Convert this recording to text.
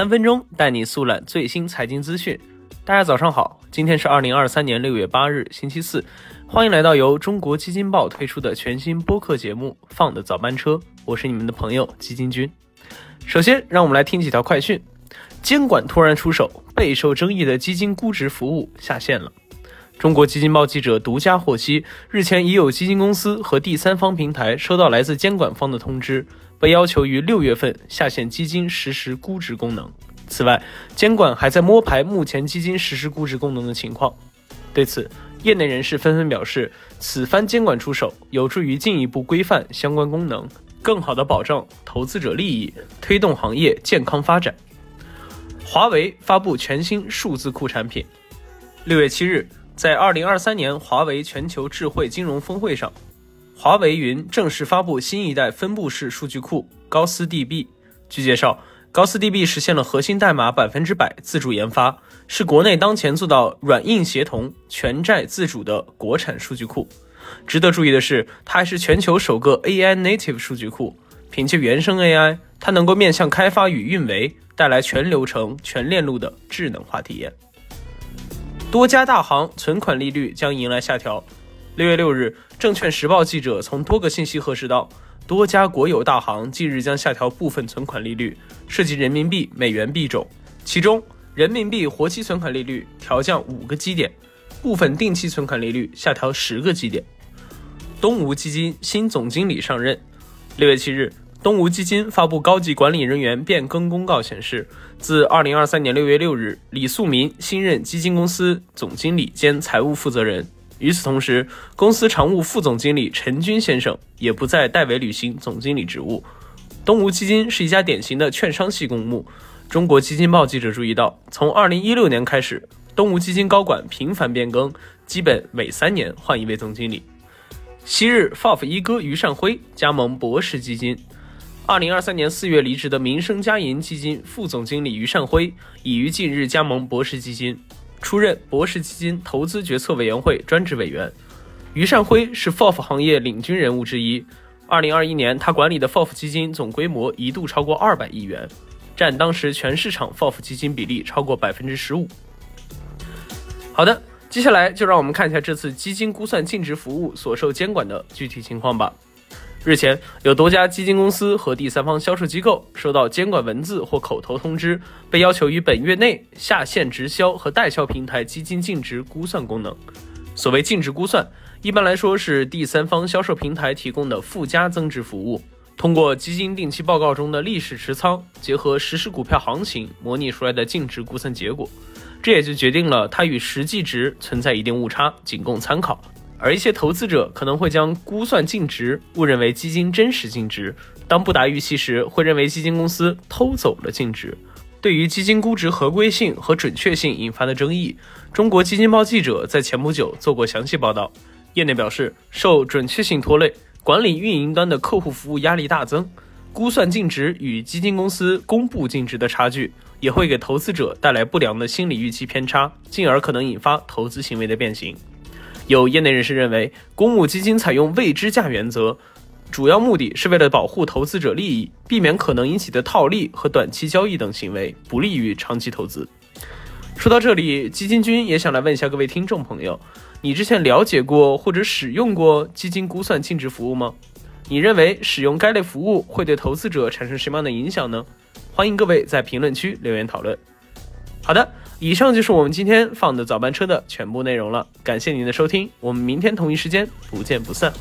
三分钟带你速览最新财经资讯。大家早上好，今天是二零二三年六月八日，星期四。欢迎来到由中国基金报推出的全新播客节目《放的早班车》，我是你们的朋友基金君。首先，让我们来听几条快讯：监管突然出手，备受争议的基金估值服务下线了。中国基金报记者独家获悉，日前已有基金公司和第三方平台收到来自监管方的通知，被要求于六月份下线基金实时估值功能。此外，监管还在摸排目前基金实时估值功能的情况。对此，业内人士纷纷表示，此番监管出手，有助于进一步规范相关功能，更好地保障投资者利益，推动行业健康发展。华为发布全新数字库产品。六月七日。在二零二三年华为全球智慧金融峰会上，华为云正式发布新一代分布式数据库高斯 DB。据介绍，高斯 DB 实现了核心代码百分之百自主研发，是国内当前做到软硬协同、全债自主的国产数据库。值得注意的是，它还是全球首个 AI native 数据库。凭借原生 AI，它能够面向开发与运维，带来全流程、全链路的智能化体验。多家大行存款利率将迎来下调。六月六日，证券时报记者从多个信息核实到，多家国有大行近日将下调部分存款利率，涉及人民币、美元币种。其中，人民币活期存款利率调降五个基点，部分定期存款利率下调十个基点。东吴基金新总经理上任。六月七日。东吴基金发布高级管理人员变更公告，显示，自二零二三年六月六日，李素民新任基金公司总经理兼财务负责人。与此同时，公司常务副总经理陈军先生也不再代为履行总经理职务。东吴基金是一家典型的券商系公募。中国基金报记者注意到，从二零一六年开始，东吴基金高管频繁变更，基本每三年换一位总经理。昔日 FOF 一哥于善辉加盟博时基金。二零二三年四月离职的民生加银基金副总经理于善辉，已于近日加盟博时基金，出任博时基金投资决策委员会专职委员。于善辉是 FOF 行业领军人物之一。二零二一年，他管理的 FOF 基金总规模一度超过二百亿元，占当时全市场 FOF 基金比例超过百分之十五。好的，接下来就让我们看一下这次基金估算净值服务所受监管的具体情况吧。日前，有多家基金公司和第三方销售机构收到监管文字或口头通知，被要求于本月内下线直销和代销平台基金净值估算功能。所谓净值估算，一般来说是第三方销售平台提供的附加增值服务，通过基金定期报告中的历史持仓，结合实时股票行情模拟出来的净值估算结果，这也就决定了它与实际值存在一定误差，仅供参考。而一些投资者可能会将估算净值误认为基金真实净值，当不达预期时，会认为基金公司偷走了净值。对于基金估值合规性和准确性引发的争议，中国基金报记者在前不久做过详细报道。业内表示，受准确性拖累，管理运营端的客户服务压力大增，估算净值与基金公司公布净值的差距，也会给投资者带来不良的心理预期偏差，进而可能引发投资行为的变形。有业内人士认为，公募基金采用未知价原则，主要目的是为了保护投资者利益，避免可能引起的套利和短期交易等行为，不利于长期投资。说到这里，基金君也想来问一下各位听众朋友：你之前了解过或者使用过基金估算净值服务吗？你认为使用该类服务会对投资者产生什么样的影响呢？欢迎各位在评论区留言讨论。好的。以上就是我们今天放的早班车的全部内容了，感谢您的收听，我们明天同一时间不见不散。